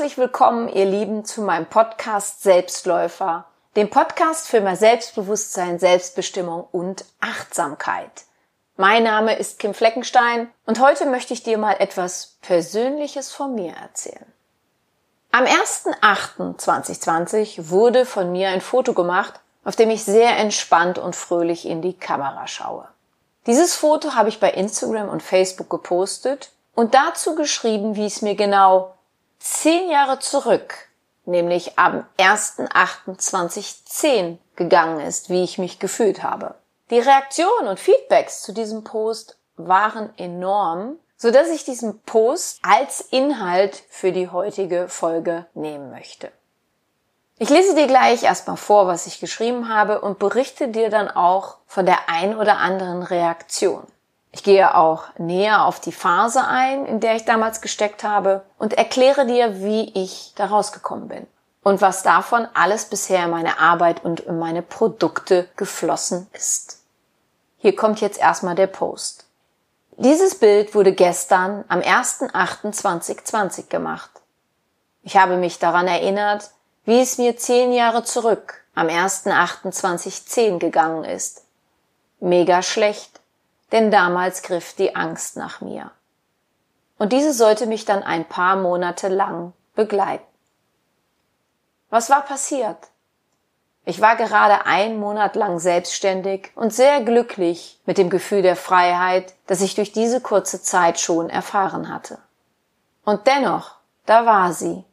Herzlich willkommen, ihr Lieben, zu meinem Podcast Selbstläufer, dem Podcast für mehr Selbstbewusstsein, Selbstbestimmung und Achtsamkeit. Mein Name ist Kim Fleckenstein und heute möchte ich dir mal etwas Persönliches von mir erzählen. Am 1.8.2020 wurde von mir ein Foto gemacht, auf dem ich sehr entspannt und fröhlich in die Kamera schaue. Dieses Foto habe ich bei Instagram und Facebook gepostet und dazu geschrieben, wie es mir genau zehn Jahre zurück, nämlich am 1.8.2010 gegangen ist, wie ich mich gefühlt habe. Die Reaktionen und Feedbacks zu diesem Post waren enorm, so dass ich diesen Post als Inhalt für die heutige Folge nehmen möchte. Ich lese dir gleich erstmal vor, was ich geschrieben habe und berichte dir dann auch von der ein oder anderen Reaktion. Ich gehe auch näher auf die Phase ein, in der ich damals gesteckt habe und erkläre dir, wie ich da rausgekommen bin und was davon alles bisher in meine Arbeit und in meine Produkte geflossen ist. Hier kommt jetzt erstmal der Post. Dieses Bild wurde gestern am 1.8.2020 gemacht. Ich habe mich daran erinnert, wie es mir zehn Jahre zurück am 1.8.2010 gegangen ist. Mega schlecht denn damals griff die Angst nach mir. Und diese sollte mich dann ein paar Monate lang begleiten. Was war passiert? Ich war gerade einen Monat lang selbstständig und sehr glücklich mit dem Gefühl der Freiheit, das ich durch diese kurze Zeit schon erfahren hatte. Und dennoch, da war sie.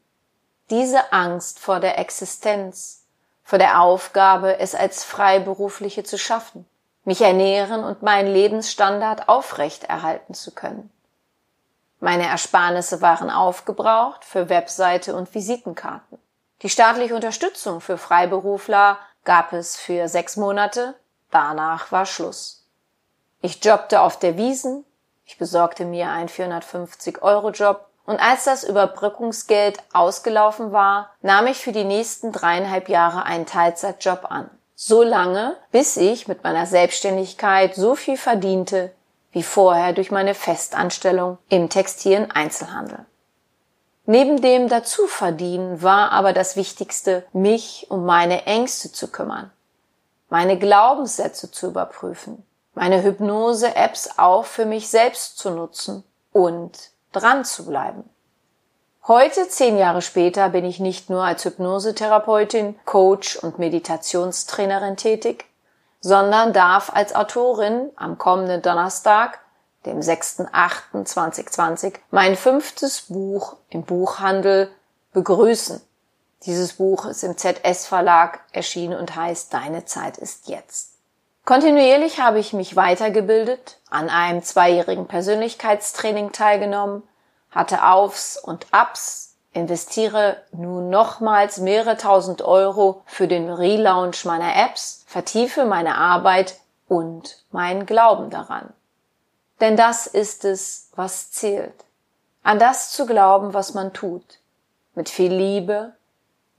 Diese Angst vor der Existenz, vor der Aufgabe, es als Freiberufliche zu schaffen mich ernähren und meinen Lebensstandard aufrecht erhalten zu können. Meine Ersparnisse waren aufgebraucht für Webseite und Visitenkarten. Die staatliche Unterstützung für Freiberufler gab es für sechs Monate, danach war Schluss. Ich jobbte auf der Wiesen, ich besorgte mir einen 450 Euro Job und als das Überbrückungsgeld ausgelaufen war, nahm ich für die nächsten dreieinhalb Jahre einen Teilzeitjob an so lange, bis ich mit meiner Selbstständigkeit so viel verdiente wie vorher durch meine Festanstellung im textilen Einzelhandel. Neben dem Dazuverdienen war aber das Wichtigste, mich um meine Ängste zu kümmern, meine Glaubenssätze zu überprüfen, meine Hypnose-Apps auch für mich selbst zu nutzen und dran zu bleiben. Heute, zehn Jahre später, bin ich nicht nur als Hypnosetherapeutin, Coach und Meditationstrainerin tätig, sondern darf als Autorin am kommenden Donnerstag, dem 6.8.2020, mein fünftes Buch im Buchhandel begrüßen. Dieses Buch ist im ZS Verlag erschienen und heißt Deine Zeit ist jetzt. Kontinuierlich habe ich mich weitergebildet, an einem zweijährigen Persönlichkeitstraining teilgenommen, hatte Aufs und Abs, investiere nun nochmals mehrere tausend Euro für den Relaunch meiner Apps, vertiefe meine Arbeit und meinen Glauben daran. Denn das ist es, was zählt. An das zu glauben, was man tut. Mit viel Liebe,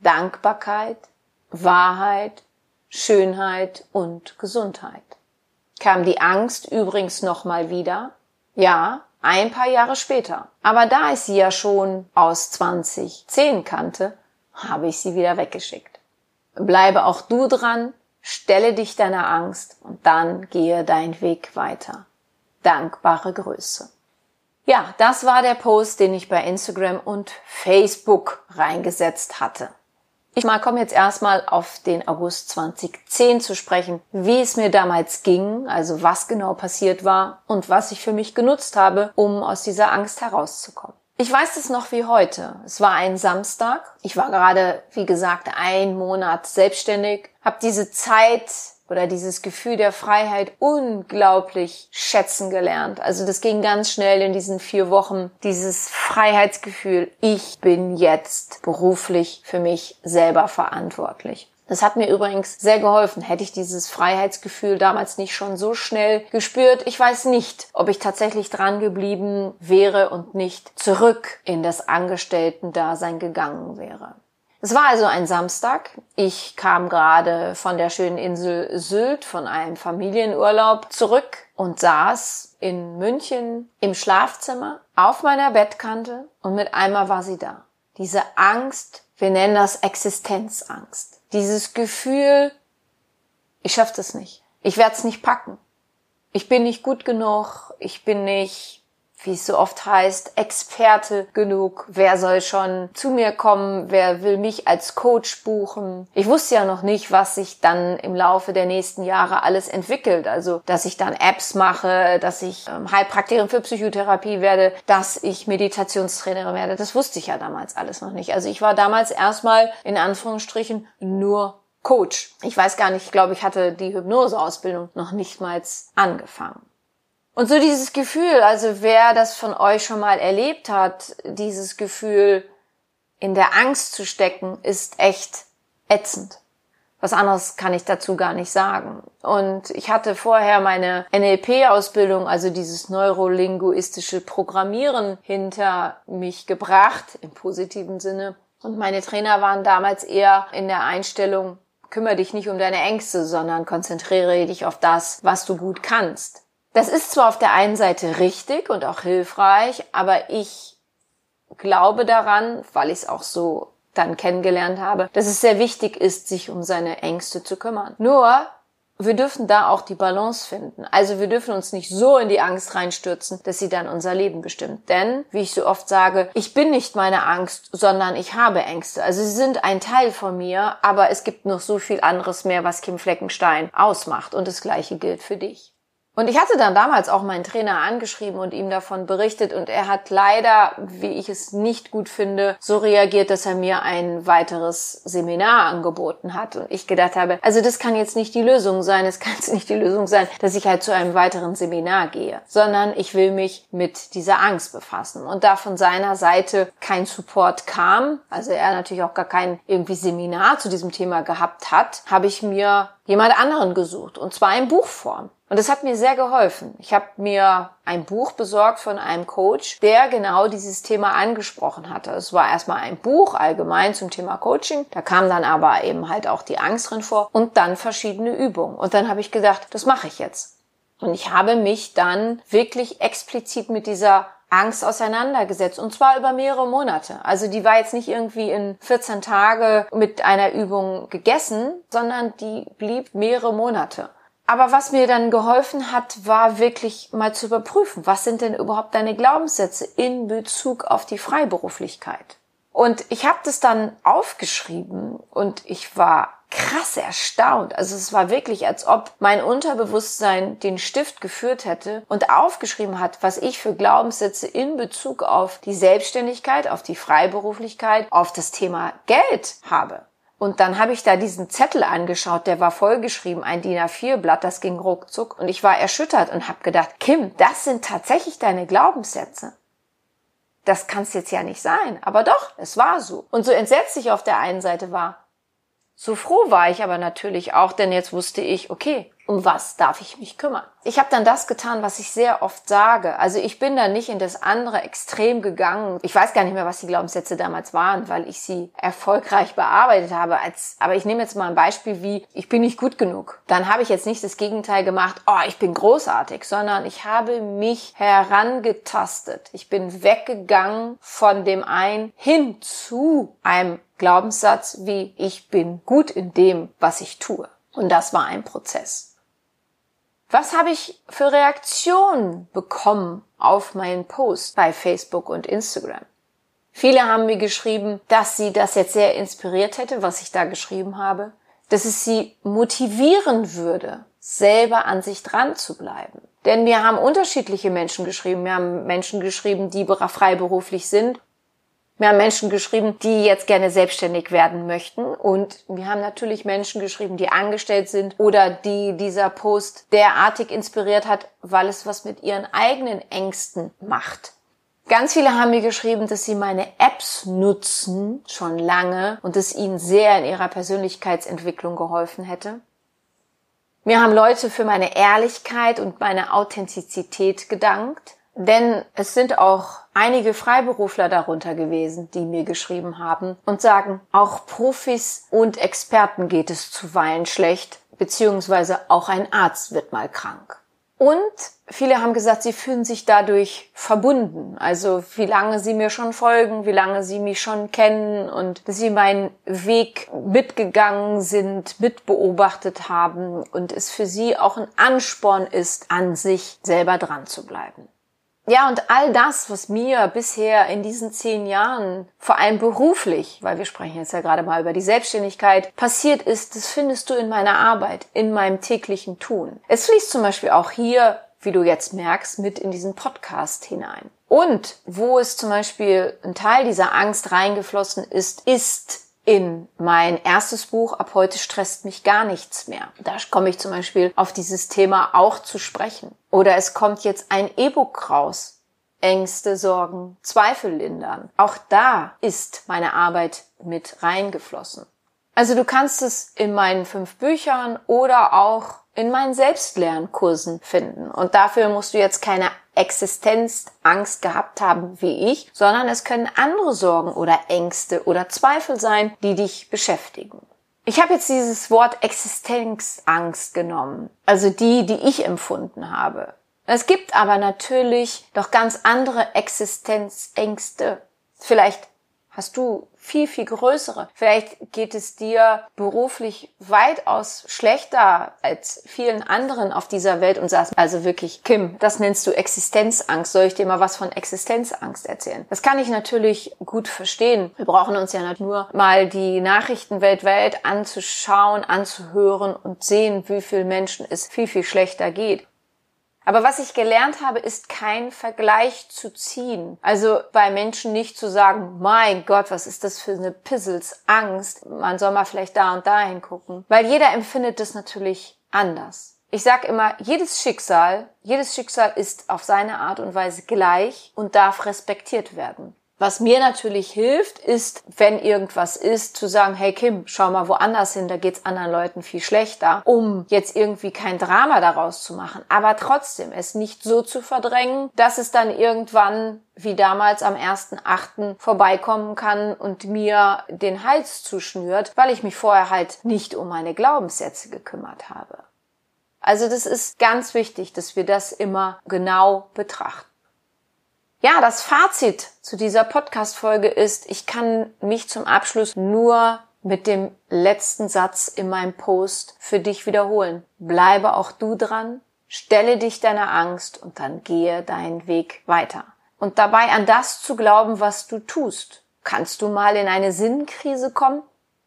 Dankbarkeit, Wahrheit, Schönheit und Gesundheit. Kam die Angst übrigens nochmal wieder? Ja, ein paar Jahre später. Aber da ich sie ja schon aus 2010 kannte, habe ich sie wieder weggeschickt. Bleibe auch du dran, stelle dich deiner Angst und dann gehe dein Weg weiter. Dankbare Grüße. Ja, das war der Post, den ich bei Instagram und Facebook reingesetzt hatte. Ich mal komme jetzt erstmal auf den August 2010 zu sprechen, wie es mir damals ging, also was genau passiert war und was ich für mich genutzt habe, um aus dieser Angst herauszukommen. Ich weiß es noch wie heute. Es war ein Samstag. Ich war gerade, wie gesagt, ein Monat selbstständig, habe diese Zeit oder dieses Gefühl der Freiheit unglaublich schätzen gelernt. Also das ging ganz schnell in diesen vier Wochen. Dieses Freiheitsgefühl, ich bin jetzt beruflich für mich selber verantwortlich. Das hat mir übrigens sehr geholfen. Hätte ich dieses Freiheitsgefühl damals nicht schon so schnell gespürt, ich weiß nicht, ob ich tatsächlich dran geblieben wäre und nicht zurück in das Angestellten-Dasein gegangen wäre. Es war also ein Samstag. Ich kam gerade von der schönen Insel Sylt von einem Familienurlaub zurück und saß in München im Schlafzimmer auf meiner Bettkante und mit einmal war sie da. Diese Angst, wir nennen das Existenzangst. Dieses Gefühl, ich schaff das nicht. Ich werde es nicht packen. Ich bin nicht gut genug. Ich bin nicht wie es so oft heißt, Experte genug. Wer soll schon zu mir kommen? Wer will mich als Coach buchen? Ich wusste ja noch nicht, was sich dann im Laufe der nächsten Jahre alles entwickelt. Also, dass ich dann Apps mache, dass ich ähm, Heilpraktikerin für Psychotherapie werde, dass ich Meditationstrainerin werde. Das wusste ich ja damals alles noch nicht. Also ich war damals erstmal in Anführungsstrichen nur Coach. Ich weiß gar nicht, ich glaube, ich hatte die Hypnoseausbildung noch nicht mal angefangen. Und so dieses Gefühl, also wer das von euch schon mal erlebt hat, dieses Gefühl in der Angst zu stecken, ist echt ätzend. Was anderes kann ich dazu gar nicht sagen. Und ich hatte vorher meine NLP-Ausbildung, also dieses neurolinguistische Programmieren hinter mich gebracht, im positiven Sinne. Und meine Trainer waren damals eher in der Einstellung, kümmere dich nicht um deine Ängste, sondern konzentriere dich auf das, was du gut kannst. Das ist zwar auf der einen Seite richtig und auch hilfreich, aber ich glaube daran, weil ich es auch so dann kennengelernt habe, dass es sehr wichtig ist, sich um seine Ängste zu kümmern. Nur, wir dürfen da auch die Balance finden. Also wir dürfen uns nicht so in die Angst reinstürzen, dass sie dann unser Leben bestimmt. Denn, wie ich so oft sage, ich bin nicht meine Angst, sondern ich habe Ängste. Also sie sind ein Teil von mir, aber es gibt noch so viel anderes mehr, was Kim Fleckenstein ausmacht. Und das Gleiche gilt für dich. Und ich hatte dann damals auch meinen Trainer angeschrieben und ihm davon berichtet und er hat leider, wie ich es nicht gut finde, so reagiert, dass er mir ein weiteres Seminar angeboten hat und ich gedacht habe, also das kann jetzt nicht die Lösung sein, es kann jetzt nicht die Lösung sein, dass ich halt zu einem weiteren Seminar gehe, sondern ich will mich mit dieser Angst befassen. Und da von seiner Seite kein Support kam, also er natürlich auch gar kein irgendwie Seminar zu diesem Thema gehabt hat, habe ich mir jemand anderen gesucht und zwar in Buchform. Und das hat mir sehr geholfen. Ich habe mir ein Buch besorgt von einem Coach, der genau dieses Thema angesprochen hatte. Es war erstmal ein Buch allgemein zum Thema Coaching. Da kam dann aber eben halt auch die Angst drin vor und dann verschiedene Übungen. Und dann habe ich gedacht, das mache ich jetzt. Und ich habe mich dann wirklich explizit mit dieser Angst auseinandergesetzt und zwar über mehrere Monate. Also die war jetzt nicht irgendwie in 14 Tage mit einer Übung gegessen, sondern die blieb mehrere Monate. Aber was mir dann geholfen hat, war wirklich mal zu überprüfen, was sind denn überhaupt deine Glaubenssätze in Bezug auf die Freiberuflichkeit. Und ich habe das dann aufgeschrieben und ich war krass erstaunt. Also es war wirklich, als ob mein Unterbewusstsein den Stift geführt hätte und aufgeschrieben hat, was ich für Glaubenssätze in Bezug auf die Selbstständigkeit, auf die Freiberuflichkeit, auf das Thema Geld habe. Und dann habe ich da diesen Zettel angeschaut, der war vollgeschrieben, ein DIN A4-Blatt, das ging ruckzuck. Und ich war erschüttert und habe gedacht, Kim, das sind tatsächlich deine Glaubenssätze. Das kann es jetzt ja nicht sein. Aber doch, es war so. Und so entsetzt ich auf der einen Seite war. So froh war ich aber natürlich auch, denn jetzt wusste ich, okay, um was darf ich mich kümmern? Ich habe dann das getan, was ich sehr oft sage. Also ich bin da nicht in das andere Extrem gegangen. Ich weiß gar nicht mehr, was die Glaubenssätze damals waren, weil ich sie erfolgreich bearbeitet habe. Als, aber ich nehme jetzt mal ein Beispiel wie, ich bin nicht gut genug. Dann habe ich jetzt nicht das Gegenteil gemacht, oh, ich bin großartig, sondern ich habe mich herangetastet. Ich bin weggegangen von dem einen hin zu einem Glaubenssatz wie, ich bin gut in dem, was ich tue. Und das war ein Prozess. Was habe ich für Reaktionen bekommen auf meinen Post bei Facebook und Instagram? Viele haben mir geschrieben, dass sie das jetzt sehr inspiriert hätte, was ich da geschrieben habe, dass es sie motivieren würde, selber an sich dran zu bleiben. Denn mir haben unterschiedliche Menschen geschrieben. Wir haben Menschen geschrieben, die freiberuflich sind wir haben Menschen geschrieben, die jetzt gerne selbstständig werden möchten. Und wir haben natürlich Menschen geschrieben, die angestellt sind oder die dieser Post derartig inspiriert hat, weil es was mit ihren eigenen Ängsten macht. Ganz viele haben mir geschrieben, dass sie meine Apps nutzen, schon lange, und es ihnen sehr in ihrer Persönlichkeitsentwicklung geholfen hätte. Mir haben Leute für meine Ehrlichkeit und meine Authentizität gedankt. Denn es sind auch einige Freiberufler darunter gewesen, die mir geschrieben haben und sagen, auch Profis und Experten geht es zuweilen schlecht, beziehungsweise auch ein Arzt wird mal krank. Und viele haben gesagt, sie fühlen sich dadurch verbunden. Also wie lange sie mir schon folgen, wie lange sie mich schon kennen und sie meinen Weg mitgegangen sind, mitbeobachtet haben und es für sie auch ein Ansporn ist, an sich selber dran zu bleiben. Ja, und all das, was mir bisher in diesen zehn Jahren, vor allem beruflich, weil wir sprechen jetzt ja gerade mal über die Selbstständigkeit, passiert ist, das findest du in meiner Arbeit, in meinem täglichen Tun. Es fließt zum Beispiel auch hier, wie du jetzt merkst, mit in diesen Podcast hinein. Und wo es zum Beispiel ein Teil dieser Angst reingeflossen ist, ist in mein erstes Buch Ab heute stresst mich gar nichts mehr. Da komme ich zum Beispiel auf dieses Thema auch zu sprechen. Oder es kommt jetzt ein E-Book raus. Ängste, Sorgen, Zweifel lindern. Auch da ist meine Arbeit mit reingeflossen. Also du kannst es in meinen fünf Büchern oder auch in meinen Selbstlernkursen finden. Und dafür musst du jetzt keine Existenzangst gehabt haben wie ich, sondern es können andere Sorgen oder Ängste oder Zweifel sein, die dich beschäftigen. Ich habe jetzt dieses Wort Existenzangst genommen, also die, die ich empfunden habe. Es gibt aber natürlich noch ganz andere Existenzängste. Vielleicht hast du viel, viel größere. Vielleicht geht es dir beruflich weitaus schlechter als vielen anderen auf dieser Welt und sagst also wirklich, Kim, das nennst du Existenzangst. Soll ich dir mal was von Existenzangst erzählen? Das kann ich natürlich gut verstehen. Wir brauchen uns ja nur mal die Nachrichten weltweit anzuschauen, anzuhören und sehen, wie viel Menschen es viel, viel schlechter geht. Aber was ich gelernt habe, ist kein Vergleich zu ziehen. Also bei Menschen nicht zu sagen, mein Gott, was ist das für eine Pissels Angst? Man soll mal vielleicht da und da hingucken. Weil jeder empfindet das natürlich anders. Ich sag immer, jedes Schicksal, jedes Schicksal ist auf seine Art und Weise gleich und darf respektiert werden. Was mir natürlich hilft, ist, wenn irgendwas ist, zu sagen, hey Kim, schau mal woanders hin, da geht's anderen Leuten viel schlechter, um jetzt irgendwie kein Drama daraus zu machen. Aber trotzdem es nicht so zu verdrängen, dass es dann irgendwann wie damals am 1.8. vorbeikommen kann und mir den Hals zuschnürt, weil ich mich vorher halt nicht um meine Glaubenssätze gekümmert habe. Also das ist ganz wichtig, dass wir das immer genau betrachten. Ja, das Fazit zu dieser Podcast-Folge ist, ich kann mich zum Abschluss nur mit dem letzten Satz in meinem Post für dich wiederholen. Bleibe auch du dran, stelle dich deiner Angst und dann gehe deinen Weg weiter. Und dabei an das zu glauben, was du tust. Kannst du mal in eine Sinnkrise kommen?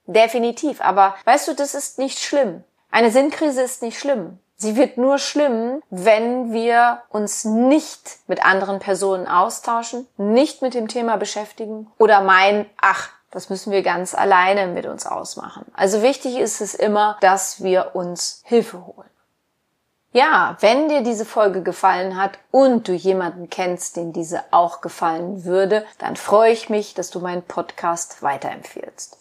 Definitiv. Aber weißt du, das ist nicht schlimm. Eine Sinnkrise ist nicht schlimm. Sie wird nur schlimm, wenn wir uns nicht mit anderen Personen austauschen, nicht mit dem Thema beschäftigen oder meinen, ach, das müssen wir ganz alleine mit uns ausmachen. Also wichtig ist es immer, dass wir uns Hilfe holen. Ja, wenn dir diese Folge gefallen hat und du jemanden kennst, den diese auch gefallen würde, dann freue ich mich, dass du meinen Podcast weiterempfiehlst.